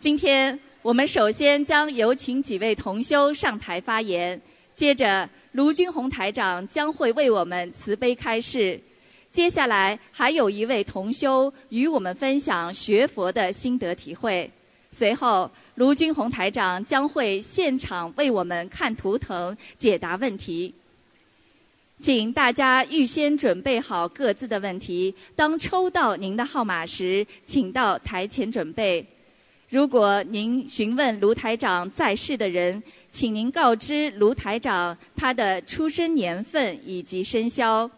今天我们首先将有请几位同修上台发言，接着卢军红台长将会为我们慈悲开示。接下来还有一位同修与我们分享学佛的心得体会。随后，卢军红台长将会现场为我们看图腾、解答问题。请大家预先准备好各自的问题。当抽到您的号码时，请到台前准备。如果您询问卢台长在世的人，请您告知卢台长他的出生年份以及生肖。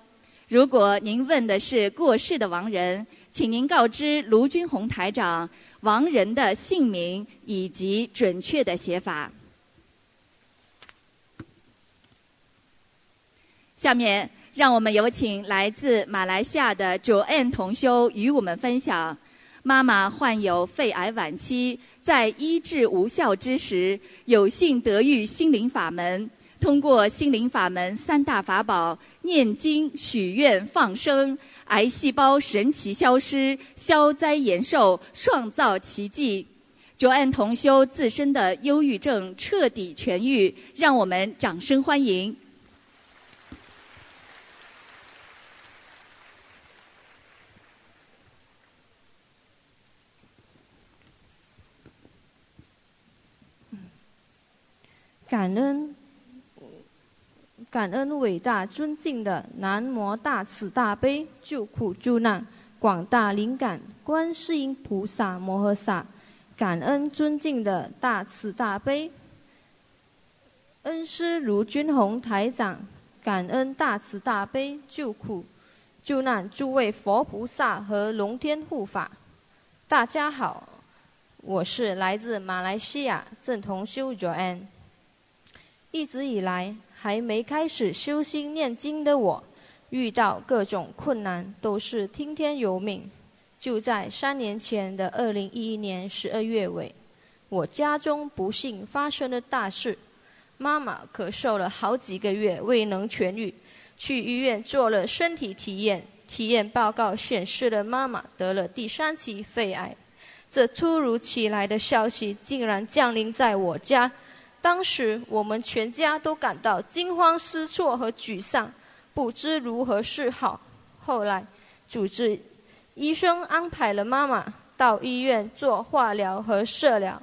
如果您问的是过世的亡人，请您告知卢军红台长亡人的姓名以及准确的写法。下面，让我们有请来自马来西亚的 Joanne 同修与我们分享：妈妈患有肺癌晚期，在医治无效之时，有幸得遇心灵法门。通过心灵法门三大法宝——念经、许愿、放生，癌细胞神奇消失，消灾延寿，创造奇迹。卓安同修自身的忧郁症彻底痊愈，让我们掌声欢迎。感恩。感恩伟大尊敬的南无大慈大悲救苦救难广大灵感观世音菩萨摩诃萨，感恩尊敬的大慈大悲恩师卢军宏台长，感恩大慈大悲救苦救难诸位佛菩萨和龙天护法。大家好，我是来自马来西亚郑同修 Joanne，一直以来。还没开始修心念经的我，遇到各种困难都是听天由命。就在三年前的二零一一年十二月尾，我家中不幸发生了大事，妈妈咳嗽了好几个月未能痊愈，去医院做了身体体验，体验报告显示了妈妈得了第三期肺癌。这突如其来的消息竟然降临在我家。当时我们全家都感到惊慌失措和沮丧，不知如何是好。后来，主治医生安排了妈妈到医院做化疗和射疗。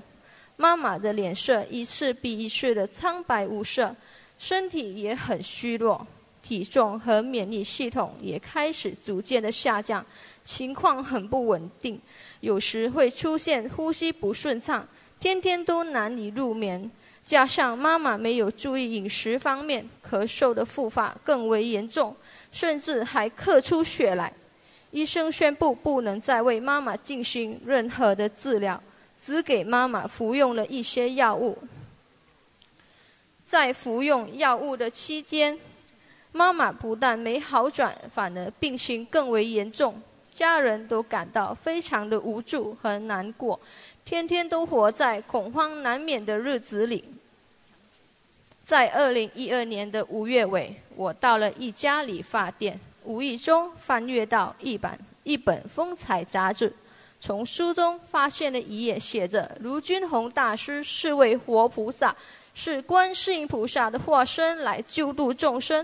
妈妈的脸色一次比一次的苍白无色，身体也很虚弱，体重和免疫系统也开始逐渐的下降，情况很不稳定，有时会出现呼吸不顺畅，天天都难以入眠。加上妈妈没有注意饮食方面，咳嗽的复发更为严重，甚至还咳出血来。医生宣布不能再为妈妈进行任何的治疗，只给妈妈服用了一些药物。在服用药物的期间，妈妈不但没好转，反而病情更为严重，家人都感到非常的无助和难过，天天都活在恐慌难免的日子里。在二零一二年的五月尾，我到了一家理发店，无意中翻阅到一本一本风采杂志，从书中发现了一页，写着卢军宏大师是位活菩萨，是观世音菩萨的化身来救度众生。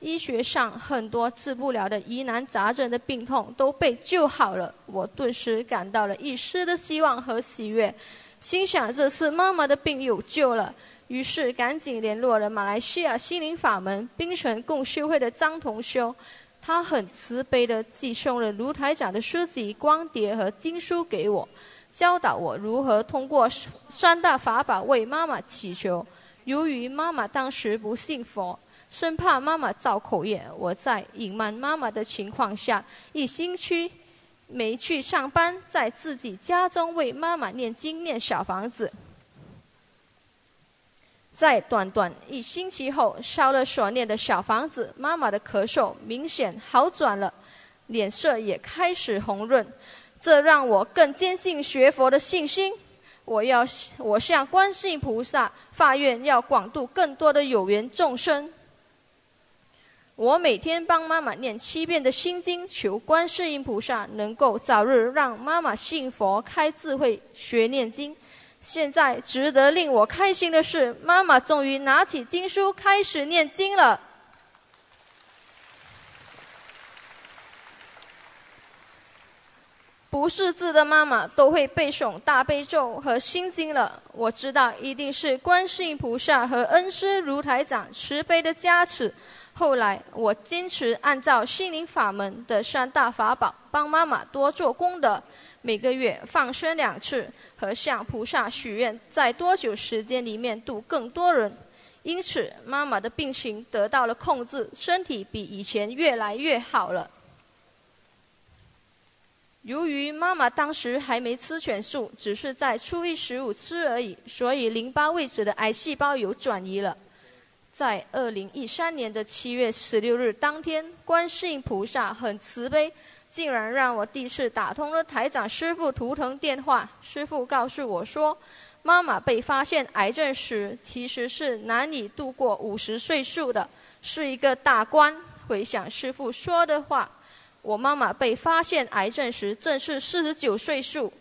医学上很多治不了的疑难杂症的病痛都被救好了，我顿时感到了一丝的希望和喜悦，心想这次妈妈的病有救了。于是赶紧联络了马来西亚心灵法门冰城共修会的张同修，他很慈悲的寄送了卢台长的书籍、光碟和经书给我，教导我如何通过三大法宝为妈妈祈求。由于妈妈当时不信佛，生怕妈妈造口业，我在隐瞒妈妈的情况下，一星期没去上班，在自己家中为妈妈念经念小房子。在短短一星期后，烧了所念的小房子，妈妈的咳嗽明显好转了，脸色也开始红润，这让我更坚信学佛的信心。我要我向观世音菩萨发愿，要广度更多的有缘众生。我每天帮妈妈念七遍的心经，求观世音菩萨能够早日让妈妈信佛、开智慧、学念经。现在值得令我开心的是，妈妈终于拿起经书开始念经了。不识字的妈妈都会背诵大悲咒和心经了，我知道一定是观世音菩萨和恩师如台长慈悲的加持。后来我坚持按照心灵法门的三大法宝，帮妈妈多做功德，每个月放生两次。和向菩萨许愿，在多久时间里面度更多人，因此妈妈的病情得到了控制，身体比以前越来越好了。由于妈妈当时还没吃全素，只是在初一十五吃而已，所以淋巴位置的癌细胞有转移了。在二零一三年的七月十六日当天，观世音菩萨很慈悲。竟然让我第一次打通了台长师傅图腾电话。师傅告诉我说，妈妈被发现癌症时，其实是难以度过五十岁数的，是一个大关。回想师傅说的话，我妈妈被发现癌症时正是四十九岁数。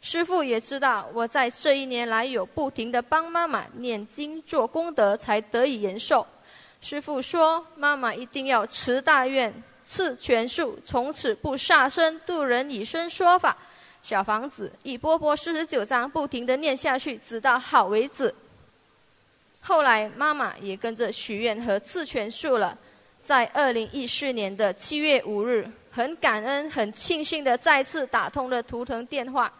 师傅也知道我在这一年来有不停的帮妈妈念经做功德，才得以延寿。师傅说，妈妈一定要持大愿。赐全数，从此不杀生，度人以身说法。小房子一波波四十九章，不停的念下去，直到好为止。后来妈妈也跟着许愿和赐全数了。在二零一四年的七月五日，很感恩、很庆幸的再次打通了图腾电话。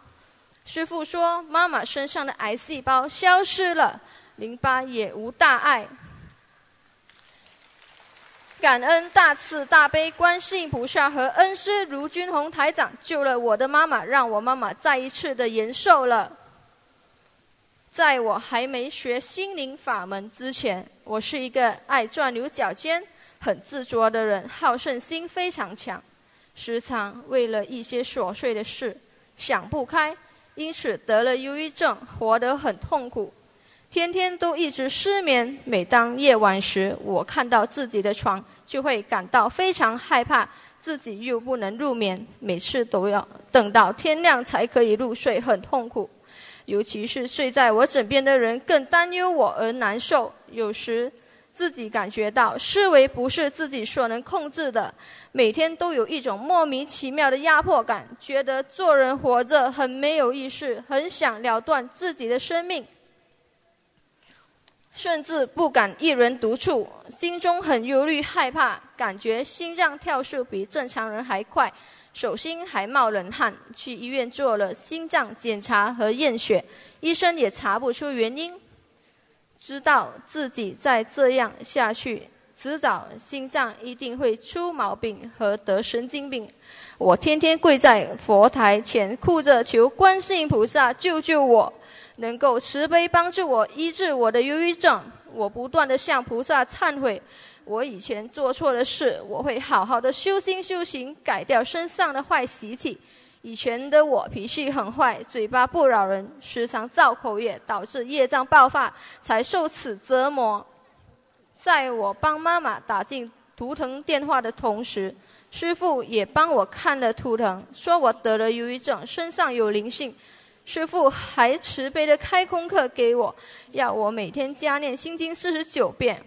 师傅说，妈妈身上的癌细胞消失了，淋巴也无大碍。感恩大慈大悲观世音菩萨和恩师卢军宏台长救了我的妈妈，让我妈妈再一次的延寿了。在我还没学心灵法门之前，我是一个爱钻牛角尖、很执着的人，好胜心非常强，时常为了一些琐碎的事想不开，因此得了忧郁症，活得很痛苦。天天都一直失眠，每当夜晚时，我看到自己的床，就会感到非常害怕，自己又不能入眠，每次都要等到天亮才可以入睡，很痛苦。尤其是睡在我枕边的人更担忧我而难受。有时自己感觉到思维不是自己所能控制的，每天都有一种莫名其妙的压迫感，觉得做人活着很没有意思，很想了断自己的生命。甚至不敢一人独处，心中很忧虑害怕，感觉心脏跳速比正常人还快，手心还冒冷汗。去医院做了心脏检查和验血，医生也查不出原因，知道自己再这样下去，迟早心脏一定会出毛病和得神经病。我天天跪在佛台前，哭着求观世音菩萨救救我。能够慈悲帮助我医治我的忧郁症，我不断的向菩萨忏悔，我以前做错的事，我会好好的修心修行，改掉身上的坏习气。以前的我脾气很坏，嘴巴不饶人，时常造口业，导致业障爆发，才受此折磨。在我帮妈妈打进图腾电话的同时，师傅也帮我看了图腾，说我得了忧郁症，身上有灵性。师傅还慈悲的开功课给我，要我每天加念心经四十九遍，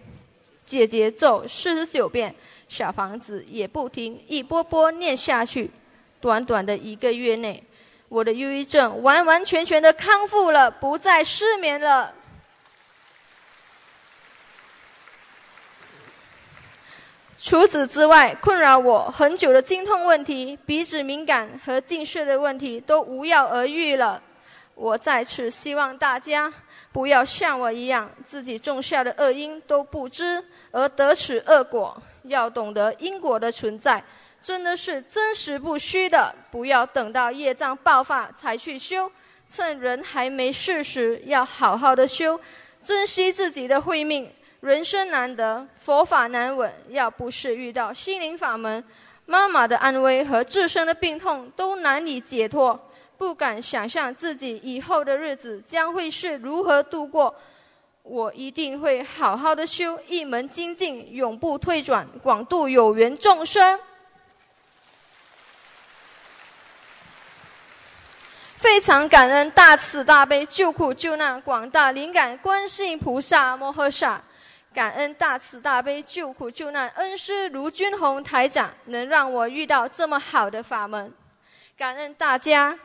解结咒四十九遍，小房子也不停一波波念下去。短短的一个月内，我的忧郁症完完全全的康复了，不再失眠了。除此之外，困扰我很久的经痛问题、鼻子敏感和近视的问题都无药而愈了。我在此希望大家不要像我一样，自己种下的恶因都不知而得此恶果。要懂得因果的存在，真的是真实不虚的。不要等到业障爆发才去修，趁人还没事时，要好好的修，珍惜自己的慧命。人生难得，佛法难闻。要不是遇到心灵法门，妈妈的安危和自身的病痛都难以解脱。不敢想象自己以后的日子将会是如何度过。我一定会好好的修一门精进，永不退转，广度有缘众生。非常感恩大慈大悲救苦救难广大灵感观世音菩萨摩诃萨，感恩大慈大悲救苦救难恩师卢军宏台长，能让我遇到这么好的法门，感恩大家。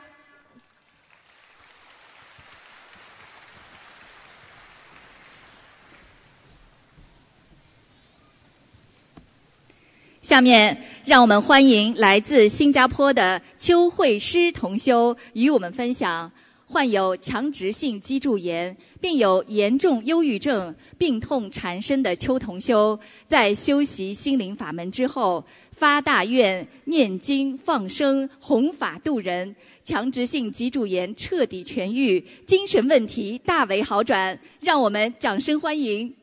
下面，让我们欢迎来自新加坡的邱慧诗同修与我们分享：患有强直性脊柱炎并有严重忧郁症、病痛缠身的邱同修，在修习心灵法门之后，发大愿、念经、放生、弘法度人，强直性脊柱炎彻底痊愈，精神问题大为好转。让我们掌声欢迎。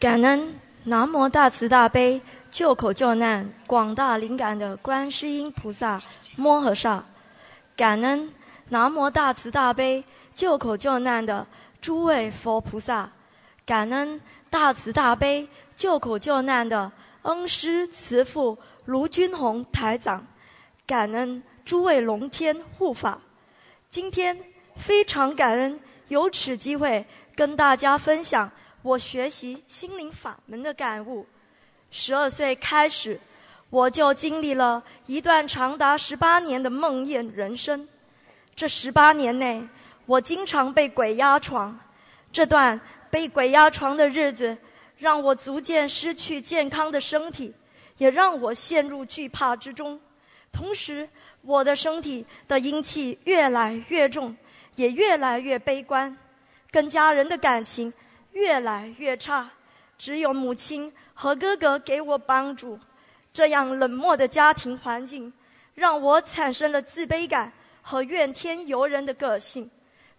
感恩南无大慈大悲救苦救难广大灵感的观世音菩萨摩诃萨，感恩南无大慈大悲救苦救难的诸位佛菩萨，感恩大慈大悲救苦救难的恩师慈父卢军宏台长，感恩诸位龙天护法。今天非常感恩有此机会跟大家分享。我学习心灵法门的感悟，十二岁开始，我就经历了一段长达十八年的梦魇人生。这十八年内，我经常被鬼压床。这段被鬼压床的日子，让我逐渐失去健康的身体，也让我陷入惧怕之中。同时，我的身体的阴气越来越重，也越来越悲观，跟家人的感情。越来越差，只有母亲和哥哥给我帮助。这样冷漠的家庭环境，让我产生了自卑感和怨天尤人的个性，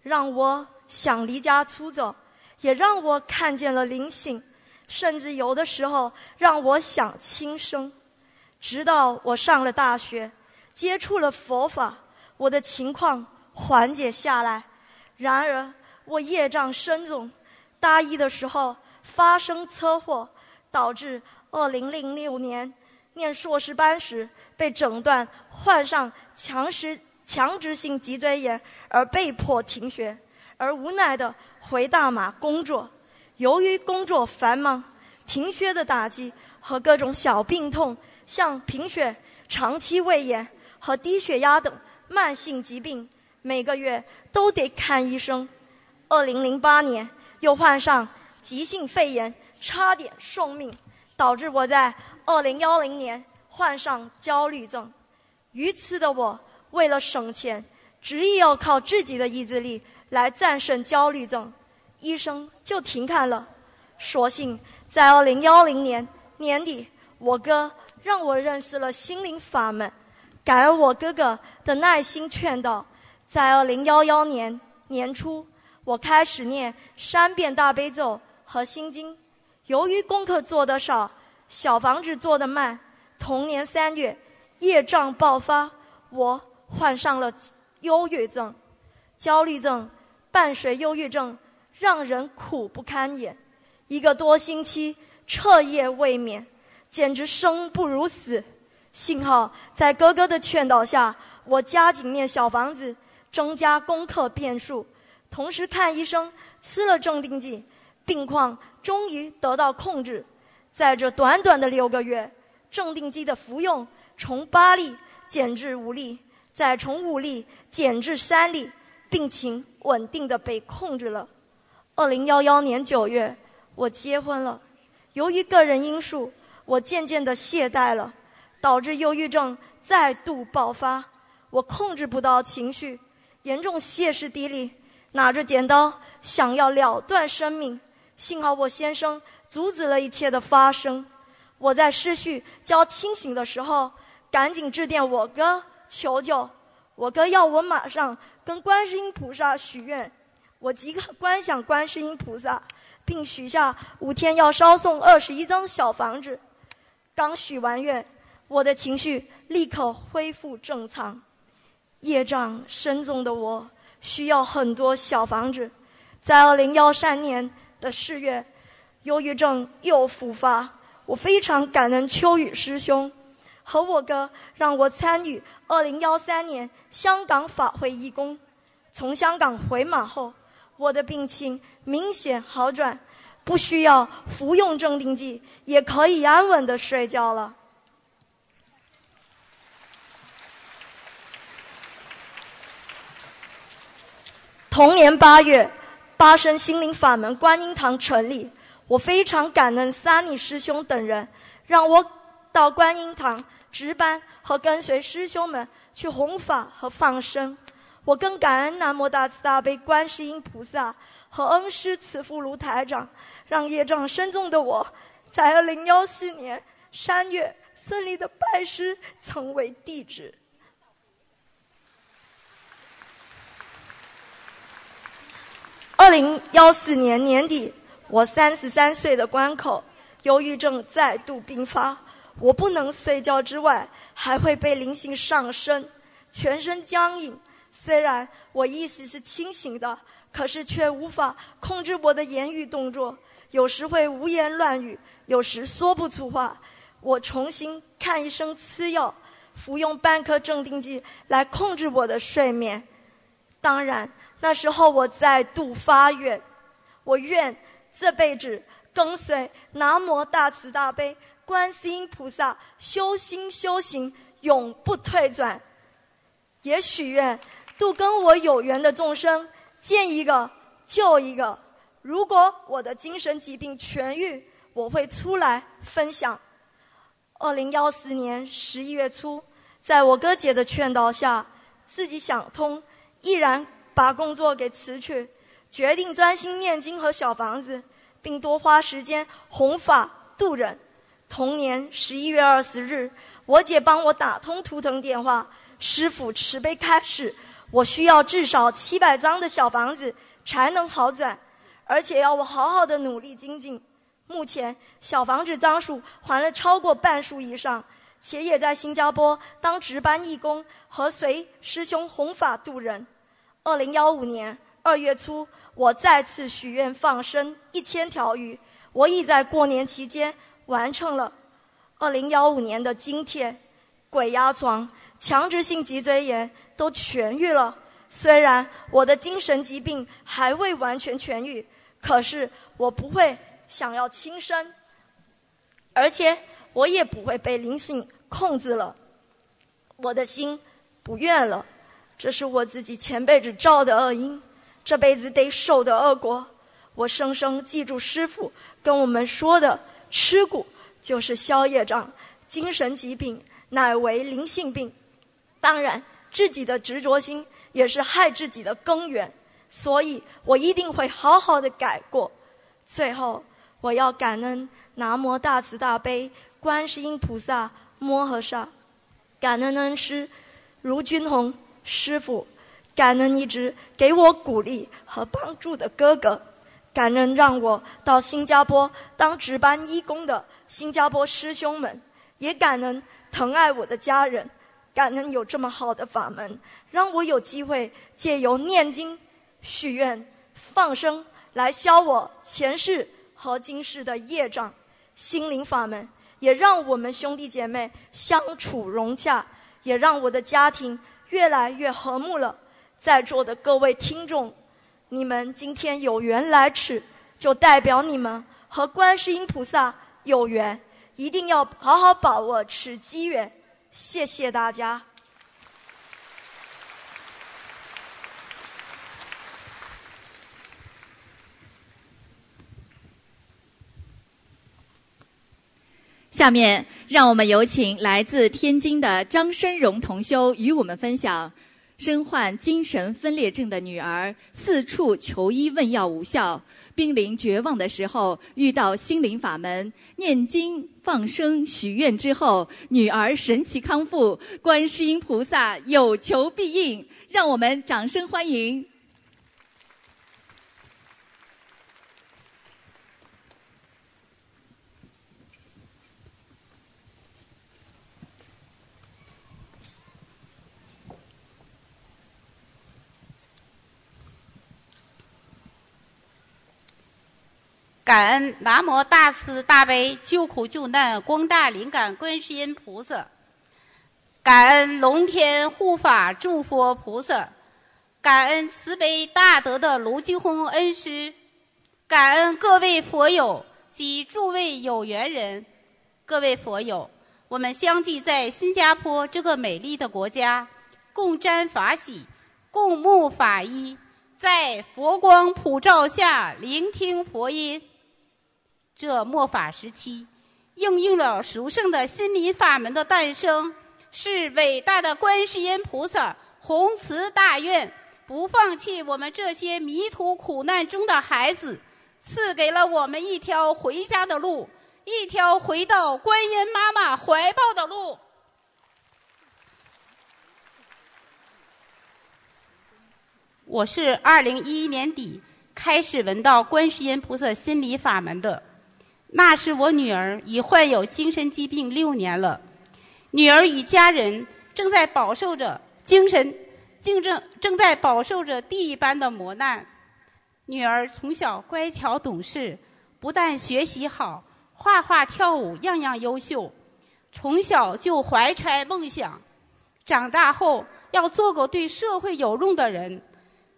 让我想离家出走，也让我看见了灵性，甚至有的时候让我想轻生。直到我上了大学，接触了佛法，我的情况缓解下来。然而，我业障深重。大一的时候发生车祸，导致二零零六年念硕士班时被诊断患上强实强直性脊椎炎，而被迫停学，而无奈的回大马工作。由于工作繁忙，停学的打击和各种小病痛，像贫血、长期胃炎和低血压等慢性疾病，每个月都得看医生。二零零八年。又患上急性肺炎，差点送命，导致我在二零幺零年患上焦虑症。愚痴的我，为了省钱，执意要靠自己的意志力来战胜焦虑症，医生就停看了。所幸在二零幺零年年底，我哥让我认识了心灵法门，感恩我哥哥的耐心劝导，在二零幺幺年年初。我开始念三遍大悲咒和心经，由于功课做得少，小房子做得慢，同年三月业障爆发，我患上了忧郁症、焦虑症，伴随忧郁症，让人苦不堪言。一个多星期彻夜未眠，简直生不如死。幸好在哥哥的劝导下，我加紧念小房子，增加功课遍数。同时看医生，吃了镇定剂，病况终于得到控制。在这短短的六个月，镇定剂的服用从八粒减至五粒，再从五粒减至三粒，病情稳定的被控制了。二零幺幺年九月，我结婚了。由于个人因素，我渐渐的懈怠了，导致忧郁症再度爆发。我控制不到情绪，严重歇斯底里。拿着剪刀想要了断生命，幸好我先生阻止了一切的发生。我在思绪较清醒的时候，赶紧致电我哥求救。我哥要我马上跟观世音菩萨许愿，我即刻观想观世音菩萨，并许下五天要烧送二十一张小房子。刚许完愿，我的情绪立刻恢复正常。业障深重的我，需要很多小房子。在二零幺三年的四月，忧郁症又复发，我非常感恩秋雨师兄和我哥，让我参与二零幺三年香港法会义工。从香港回马后，我的病情明显好转，不需要服用镇定剂，也可以安稳的睡觉了。同年八月。八生心灵法门观音堂成立，我非常感恩三尼师兄等人，让我到观音堂值班和跟随师兄们去弘法和放生。我更感恩南无大慈大悲观世音菩萨和恩师慈父卢台长，让业障深重的我，在二零幺四年三月顺利的拜师成为弟子。二零幺四年年底，我三十三岁的关口，忧郁症再度并发。我不能睡觉之外，还会被灵性上身，全身僵硬。虽然我意识是清醒的，可是却无法控制我的言语动作。有时会胡言乱语，有时说不出话。我重新看医生吃药，服用半颗镇定剂来控制我的睡眠。当然。那时候我再度发愿，我愿这辈子跟随南无大慈大悲观世音菩萨修心修行，永不退转。也许愿度跟我有缘的众生，见一个救一个。如果我的精神疾病痊愈，我会出来分享。二零幺四年十一月初，在我哥姐的劝导下，自己想通，毅然。把工作给辞去，决定专心念经和小房子，并多花时间弘法度人。同年十一月二十日，我姐帮我打通图腾电话，师傅慈悲开示，我需要至少七百张的小房子才能好转，而且要我好好的努力精进。目前小房子张数还了超过半数以上，且也在新加坡当值班义工和随师兄弘法度人。二零幺五年二月初，我再次许愿放生一千条鱼，我已在过年期间完成了。二零幺五年的今天，鬼压床、强直性脊椎炎都痊愈了。虽然我的精神疾病还未完全痊愈，可是我不会想要轻生，而且我也不会被灵性控制了。我的心不愿了。这是我自己前辈子造的恶因，这辈子得受的恶果。我生生记住师傅跟我们说的：吃苦就是消业障，精神疾病乃为灵性病。当然，自己的执着心也是害自己的根源。所以我一定会好好的改过。最后，我要感恩南无大慈大悲观世音菩萨摩诃萨，感恩恩师卢军宏。师傅，感恩一直给我鼓励和帮助的哥哥，感恩让我到新加坡当值班义工的新加坡师兄们，也感恩疼爱我的家人，感恩有这么好的法门，让我有机会借由念经、许愿、放生来消我前世和今世的业障。心灵法门也让我们兄弟姐妹相处融洽，也让我的家庭。越来越和睦了，在座的各位听众，你们今天有缘来此，就代表你们和观世音菩萨有缘，一定要好好把握此机缘。谢谢大家。下面，让我们有请来自天津的张申荣同修与我们分享：身患精神分裂症的女儿四处求医问药无效，濒临绝望的时候，遇到心灵法门，念经放生许愿之后，女儿神奇康复，观世音菩萨有求必应，让我们掌声欢迎。感恩南无大慈大悲救苦救难广大灵感观世音菩萨，感恩龙天护法诸佛菩萨，感恩慈悲大德的卢金红恩师，感恩各位佛友及诸位有缘人，各位佛友，我们相聚在新加坡这个美丽的国家，共沾法喜，共沐法衣。在佛光普照下聆听佛音，这末法时期，应用了殊胜的心理法门的诞生，是伟大的观世音菩萨宏慈大愿，不放弃我们这些迷途苦难中的孩子，赐给了我们一条回家的路，一条回到观音妈妈怀抱的路。我是二零一一年底开始闻到观世音菩萨心理法门的，那是我女儿已患有精神疾病六年了，女儿与家人正在饱受着精神竞争，正在饱受着地狱般的磨难。女儿从小乖巧懂事，不但学习好，画画跳舞样样优秀，从小就怀揣梦想，长大后要做个对社会有用的人。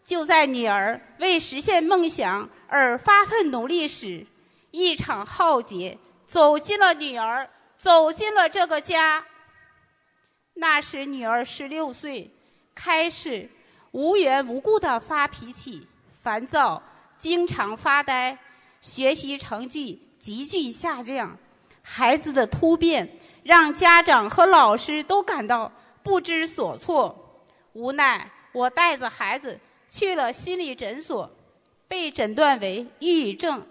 就在女儿为实现梦想而发奋努力时，一场浩劫走进了女儿，走进了这个家。那时女儿十六岁，开始无缘无故的发脾气、烦躁，经常发呆，学习成绩急剧下降。孩子的突变让家长和老师都感到不知所措，无奈我带着孩子。去了心理诊所，被诊断为抑郁症，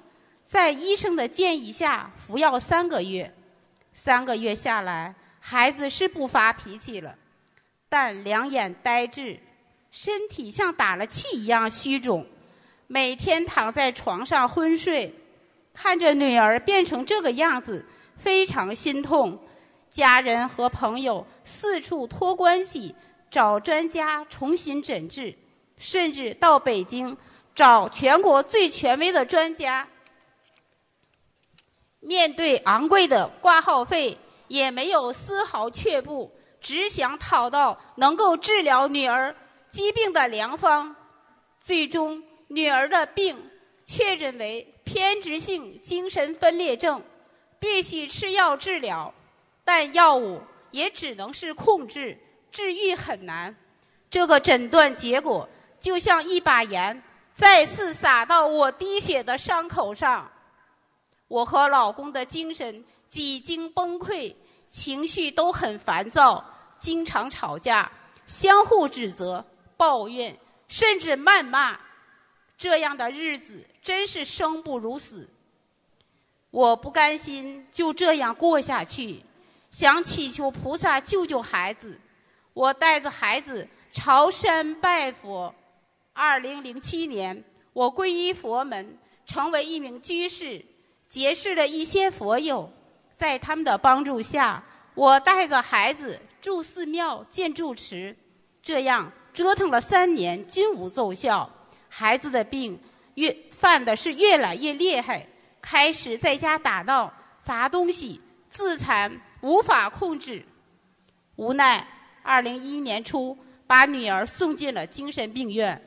在医生的建议下服药三个月。三个月下来，孩子是不发脾气了，但两眼呆滞，身体像打了气一样虚肿，每天躺在床上昏睡。看着女儿变成这个样子，非常心痛。家人和朋友四处托关系，找专家重新诊治。甚至到北京找全国最权威的专家，面对昂贵的挂号费，也没有丝毫却步，只想讨到能够治疗女儿疾病的良方。最终，女儿的病确诊为偏执性精神分裂症，必须吃药治疗，但药物也只能是控制，治愈很难。这个诊断结果。就像一把盐再次撒到我滴血的伤口上，我和老公的精神几经崩溃，情绪都很烦躁，经常吵架，相互指责、抱怨，甚至谩骂。这样的日子真是生不如死。我不甘心就这样过下去，想祈求菩萨救救孩子。我带着孩子朝山拜佛。二零零七年，我皈依佛门，成为一名居士，结识了一些佛友。在他们的帮助下，我带着孩子住寺庙、建住持，这样折腾了三年，均无奏效。孩子的病越犯的是越来越厉害，开始在家打闹、砸东西、自残，无法控制。无奈，二零一一年初，把女儿送进了精神病院。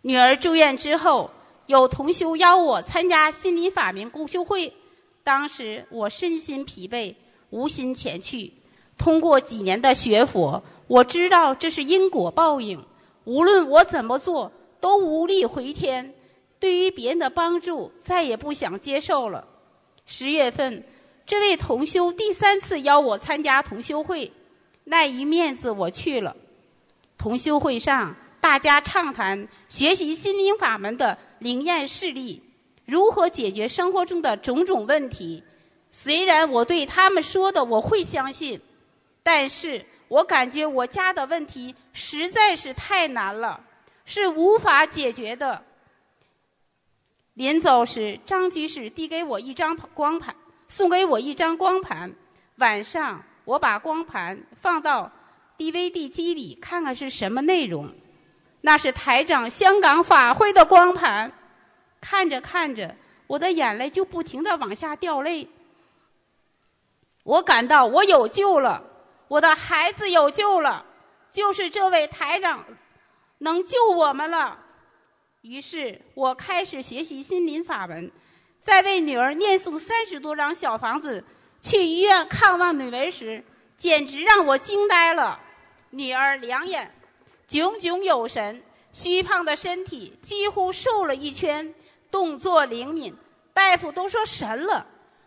女儿住院之后，有同修邀我参加心灵法门共修会。当时我身心疲惫，无心前去。通过几年的学佛，我知道这是因果报应，无论我怎么做都无力回天。对于别人的帮助，再也不想接受了。十月份，这位同修第三次邀我参加同修会，那一面子我去了。同修会上。大家畅谈学习心灵法门的灵验事例，如何解决生活中的种种问题。虽然我对他们说的我会相信，但是我感觉我家的问题实在是太难了，是无法解决的。临走时，张居士递给我一张光盘，送给我一张光盘。晚上，我把光盘放到 DVD 机里，看看是什么内容。那是台长香港法会的光盘，看着看着，我的眼泪就不停的往下掉泪。我感到我有救了，我的孩子有救了，就是这位台长能救我们了。于是我开始学习心灵法门，在为女儿念诵三十多张小房子，去医院看望女儿时，简直让我惊呆了。女儿两眼炯炯有神，虚胖的身体几乎瘦了一圈，动作灵敏，大夫都说神了。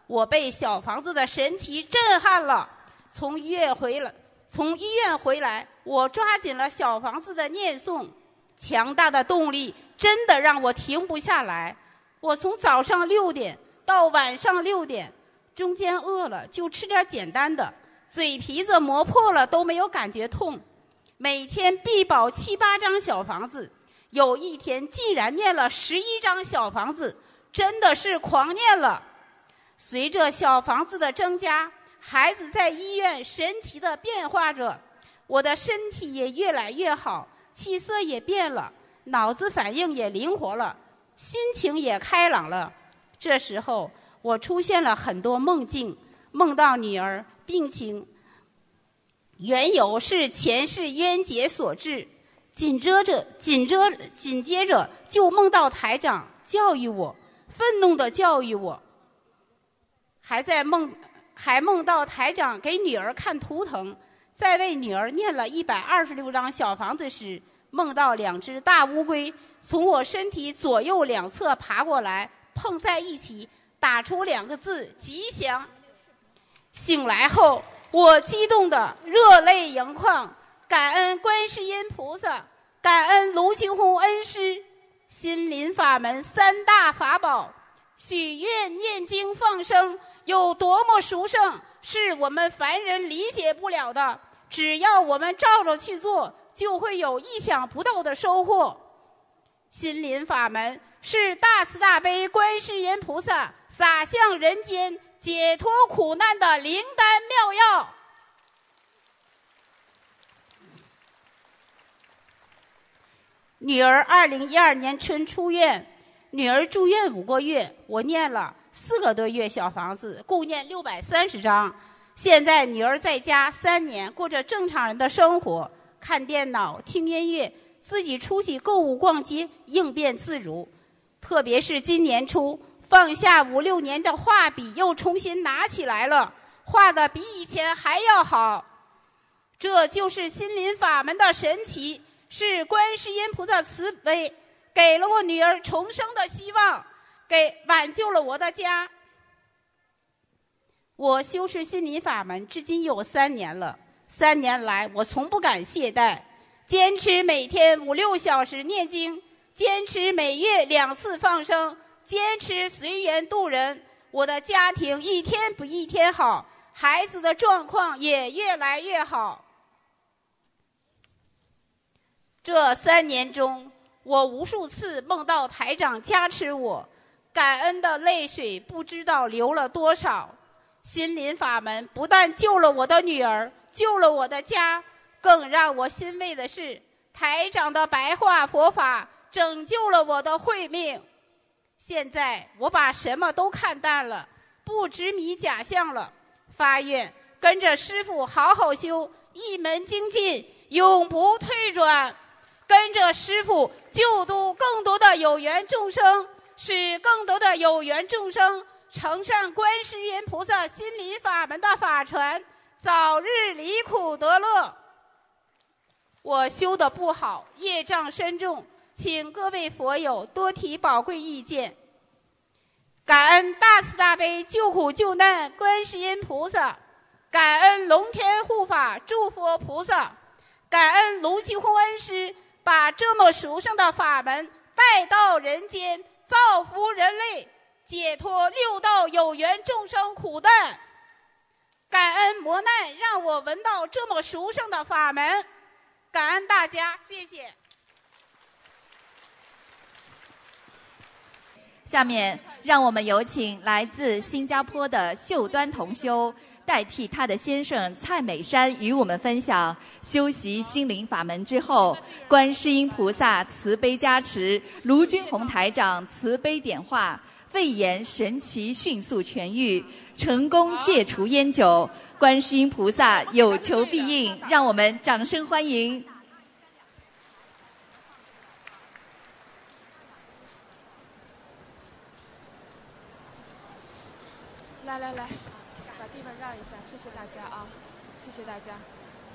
我被小房子的神奇震撼了。从医院回来，从医院回来，我抓紧了小房子的念诵，强大的动力真的让我停不下来。我从早上六点到晚上六点，中间饿了就吃点简单的。嘴皮子磨破了都没有感觉痛，每天必保七八张小房子，有一天竟然念了十一张小房子，真的是狂念了。随着小房子的增加，孩子在医院神奇的变化着，我的身体也越来越好，气色也变了，脑子反应也灵活了，心情也开朗了。这时候，我出现了很多梦境，梦到女儿。病情缘由是前世冤结所致，紧接着紧着紧接着就梦到台长教育我，愤怒的教育我，还在梦还梦到台长给女儿看图腾，在为女儿念了一百二十六张小房子时，梦到两只大乌龟从我身体左右两侧爬过来，碰在一起，打出两个字“吉祥”。醒来后，我激动的热泪盈眶，感恩观世音菩萨，感恩卢清红恩师，心灵法门三大法宝，许愿、念经、放生有多么殊胜，是我们凡人理解不了的。只要我们照着去做，就会有意想不到的收获。心灵法门是大慈大悲观世音菩萨洒向人间。解脱苦难的灵丹妙药。女儿二零一二年春出院，女儿住院五个月，我念了四个多月小房子，共念六百三十章。现在女儿在家三年，过着正常人的生活，看电脑、听音乐，自己出去购物、逛街，应变自如。特别是今年初。放下五六年的画笔，又重新拿起来了，画的比以前还要好。这就是心灵法门的神奇，是观世音菩萨慈悲，给了我女儿重生的希望，给挽救了我的家。我修持心灵法门至今有三年了，三年来我从不敢懈怠，坚持每天五六小时念经，坚持每月两次放生。坚持随缘度人，我的家庭一天比一天好，孩子的状况也越来越好。这三年中，我无数次梦到台长加持我，感恩的泪水不知道流了多少。心灵法门不但救了我的女儿，救了我的家，更让我欣慰的是，台长的白话佛法拯救了我的慧命。现在我把什么都看淡了，不执迷假象了。发愿跟着师傅好好修，一门精进，永不退转。跟着师傅救度更多的有缘众生，使更多的有缘众生乘上观世音菩萨心理法门的法船，早日离苦得乐。我修的不好，业障深重。请各位佛友多提宝贵意见。感恩大慈大悲救苦救难观世音菩萨，感恩龙天护法诸佛菩萨，感恩卢金红恩师把这么殊胜的法门带到人间，造福人类，解脱六道有缘众生苦难。感恩磨难让我闻到这么殊胜的法门，感恩大家，谢谢。下面，让我们有请来自新加坡的秀端同修代替她的先生蔡美山与我们分享修习心灵法门之后，观世音菩萨慈悲加持，卢军宏台长慈悲点化，肺炎神奇迅速痊愈，成功戒除烟酒。观世音菩萨有求必应，让我们掌声欢迎。来来来，把地方让一下，谢谢大家啊，谢谢大家。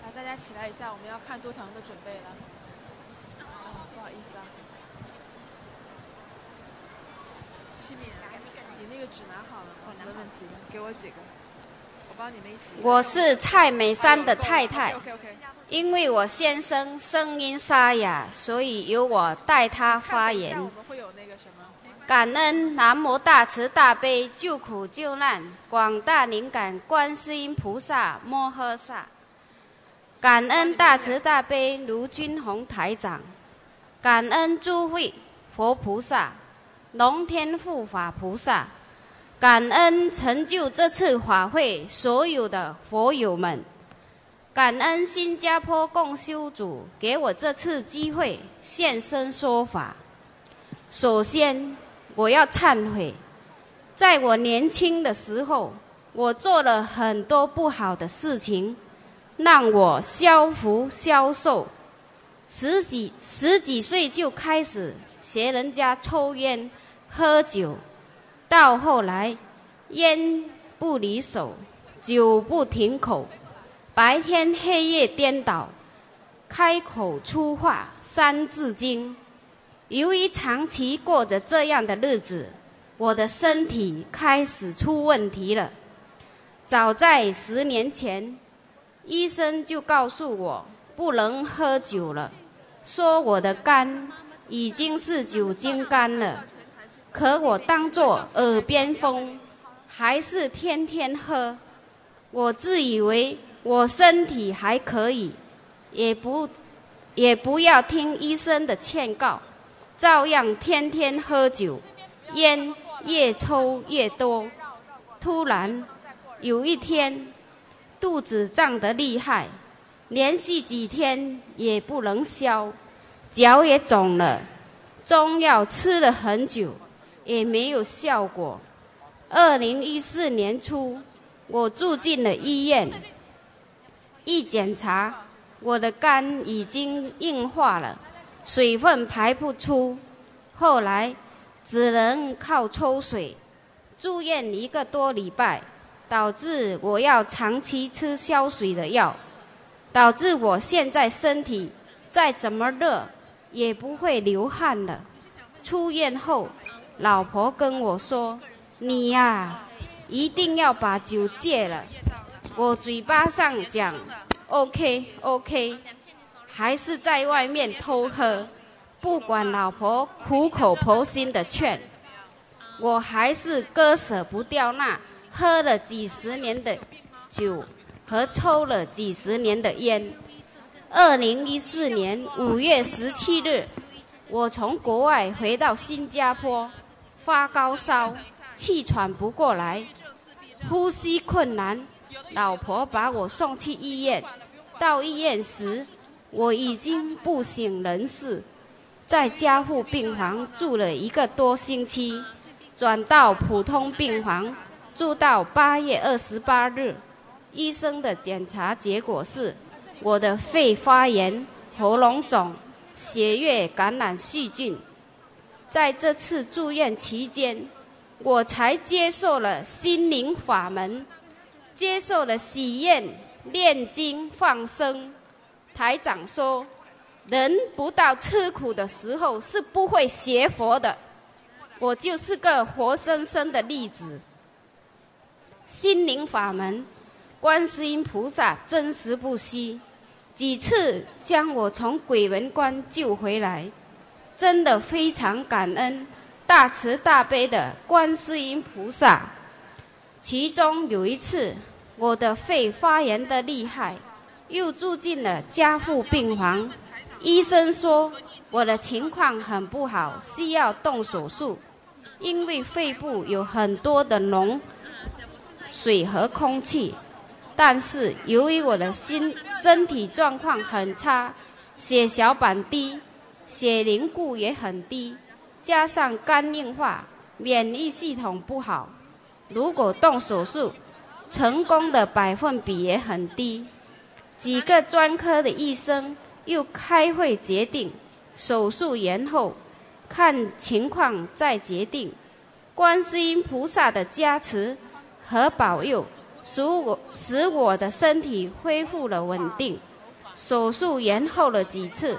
来，大家起来一下，我们要看多腾的准备了。啊，不好意思啊。七米，你那个纸拿好了吗？没问题，给我几个，我帮你们一起。我是蔡美山的太太，OK OK。因为我先生声音沙哑，所以由我代他发言我。们会有那个什么？感恩南无大慈大悲救苦救难广大灵感观世音菩萨摩诃萨，感恩大慈大悲卢军宏台长，感恩诸位佛菩萨、龙天护法菩萨，感恩成就这次法会所有的佛友们，感恩新加坡共修组给我这次机会现身说法。首先，我要忏悔，在我年轻的时候，我做了很多不好的事情，让我消福消受。十几十几岁就开始学人家抽烟、喝酒，到后来烟不离手，酒不停口，白天黑夜颠倒，开口出话《三字经》。由于长期过着这样的日子，我的身体开始出问题了。早在十年前，医生就告诉我不能喝酒了，说我的肝已经是酒精肝了。可我当作耳边风，还是天天喝。我自以为我身体还可以，也不也不要听医生的劝告。照样天天喝酒，烟越抽越多。突然有一天，肚子胀得厉害，连续几天也不能消，脚也肿了，中药吃了很久，也没有效果。二零一四年初，我住进了医院，一检查，我的肝已经硬化了。水分排不出，后来只能靠抽水。住院一个多礼拜，导致我要长期吃消水的药，导致我现在身体再怎么热也不会流汗了。出院后，老婆跟我说：“你呀、一定要把酒戒了。”我嘴巴上讲 “OK OK”。还是在外面偷喝，不管老婆苦口婆心的劝，我还是割舍不掉那喝了几十年的酒和抽了几十年的烟。二零一四年五月十七日，我从国外回到新加坡，发高烧，气喘不过来，呼吸困难，老婆把我送去医院。到医院时，我已经不省人事，在加护病房住了一个多星期，转到普通病房住到八月二十八日。医生的检查结果是我的肺发炎、喉咙肿、血液感染细菌。在这次住院期间，我才接受了心灵法门，接受了喜宴、念经、放生。台长说，人不到吃苦的时候是不会学佛的。我就是个活生生的例子。心灵法门，观世音菩萨真实不虚，几次将我从鬼门关救回来，真的非常感恩大慈大悲的观世音菩萨。其中有一次，我的肺发炎的厉害。又住进了加护病房，医生说我的情况很不好，需要动手术，因为肺部有很多的脓、水和空气，但是由于我的心身体状况很差，血小板低，血凝固也很低，加上肝硬化，免疫系统不好，如果动手术，成功的百分比也很低。几个专科的医生又开会决定手术延后，看情况再决定。观世音菩萨的加持和保佑，使我使我的身体恢复了稳定。手术延后了几次，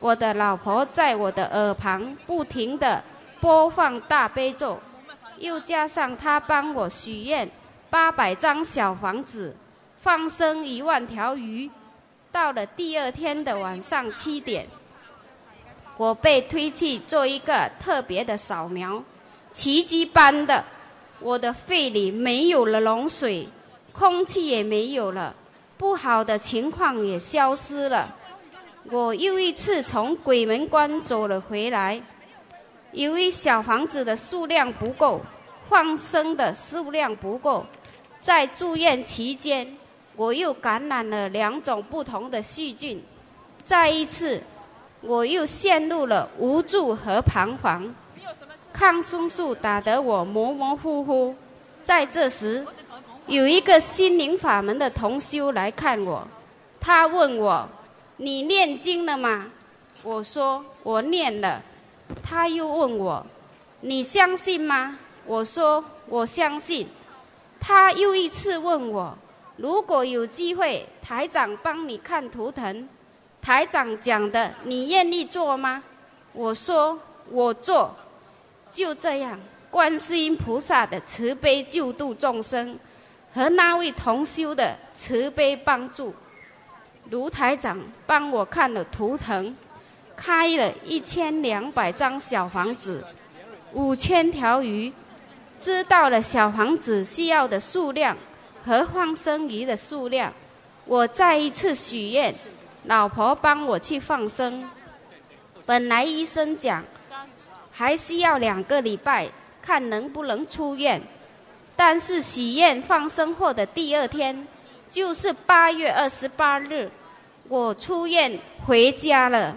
我的老婆在我的耳旁不停地播放大悲咒，又加上她帮我许愿八百张小房子，放生一万条鱼。到了第二天的晚上七点，我被推去做一个特别的扫描。奇迹般的，我的肺里没有了脓水，空气也没有了，不好的情况也消失了。我又一次从鬼门关走了回来。由于小房子的数量不够，放生的数量不够，在住院期间，我又感染了两种不同的细菌。再一次，我又陷入了无助和彷徨。抗生素打得我模模糊糊，在这时，有一个心灵法门的同修来看我，他问我：“你念经了吗？”我说：“我念了。”他又问我：“你相信吗？”我说：“我相信。”他又一次问我：“如果有机会，台长帮你看图腾，台长讲的，你愿意做吗？”我说：“我做。”就这样，观世音菩萨的慈悲救度众生，和那位同修的慈悲帮助，卢台长帮我看了图腾，开了一千两百张小房子，五千条鱼，知道了小房子需要的数量和放生鱼的数量，我再一次许愿，老婆帮我去放生。本来医生讲。还需要两个礼拜，看能不能出院。但是许愿放生后的第二天，就是八月二十八日，我出院回家了。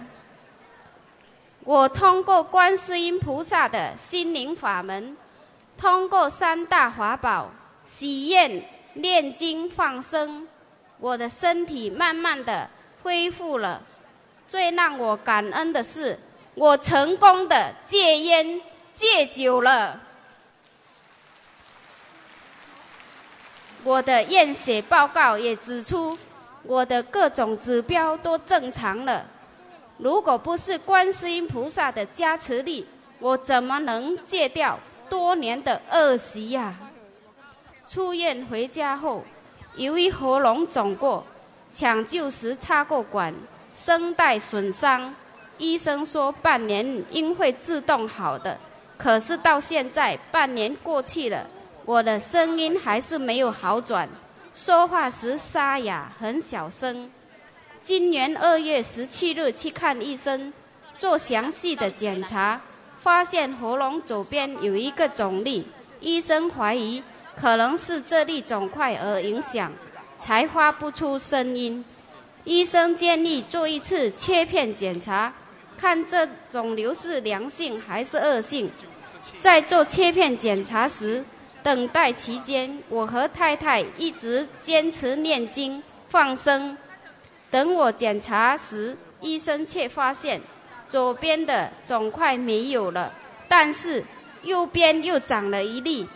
我通过观世音菩萨的心灵法门，通过三大法宝许愿、念经、放生，我的身体慢慢的恢复了。最让我感恩的是。我成功的戒烟戒酒了，我的验血报告也指出，我的各种指标都正常了。如果不是观世音菩萨的加持力，我怎么能戒掉多年的恶习呀？出院回家后，由于喉咙肿过，抢救时插过管，声带损伤。医生说半年应会自动好的，可是到现在半年过去了，我的声音还是没有好转，说话时沙哑，很小声。今年二月十七日去看医生，做详细的检查，发现喉咙左边有一个肿粒，医生怀疑可能是这粒肿块而影响，才发不出声音。医生建议做一次切片检查。看这肿瘤是良性还是恶性，在做切片检查时，等待期间，我和太太一直坚持念经放生。等我检查时，医生却发现左边的肿块没有了，但是右边又长了一粒。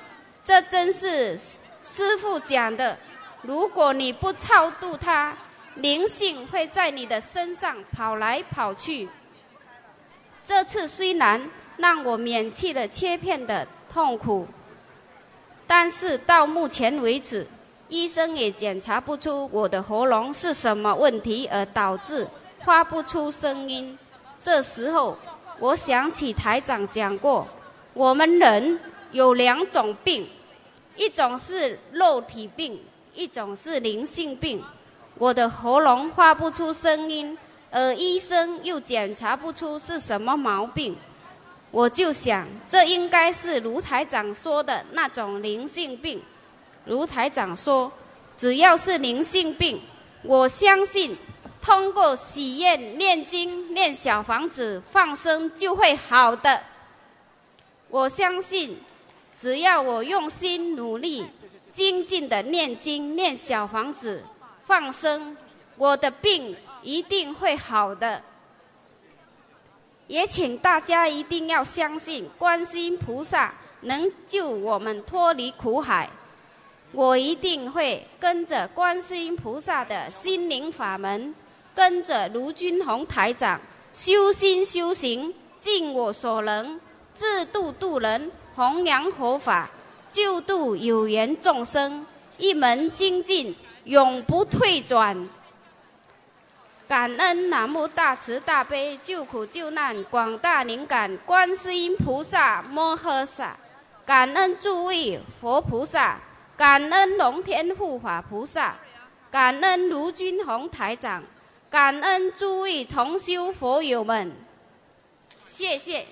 这真是师傅讲的，如果你不超度它，灵性会在你的身上跑来跑去。这次虽然让我免去了切片的痛苦，但是到目前为止，医生也检查不出我的喉咙是什么问题而导致发不出声音。这时候，我想起台长讲过，我们人有两种病，一种是肉体病，一种是灵性病。我的喉咙发不出声音。而医生又检查不出是什么毛病，我就想，这应该是卢台长说的那种灵性病。卢台长说，只要是灵性病，我相信通过许愿、念经、念小房子、放生就会好的。我相信，只要我用心努力、精进的念经、念小房子、放生，我的病一定会好的。也请大家一定要相信，观世音菩萨能救我们脱离苦海。我一定会跟着观世音菩萨的心灵法门，跟着卢军宏台长修心修行，尽我所能，自度度人，弘扬佛法，救度有缘众生，一门精进，永不退转。感恩南无大慈大悲救苦救难广大灵感观世音菩萨摩诃萨，感恩诸位佛菩萨，感恩龙天护法菩萨，感恩卢军宏台长，感恩诸位同修佛友们，谢谢。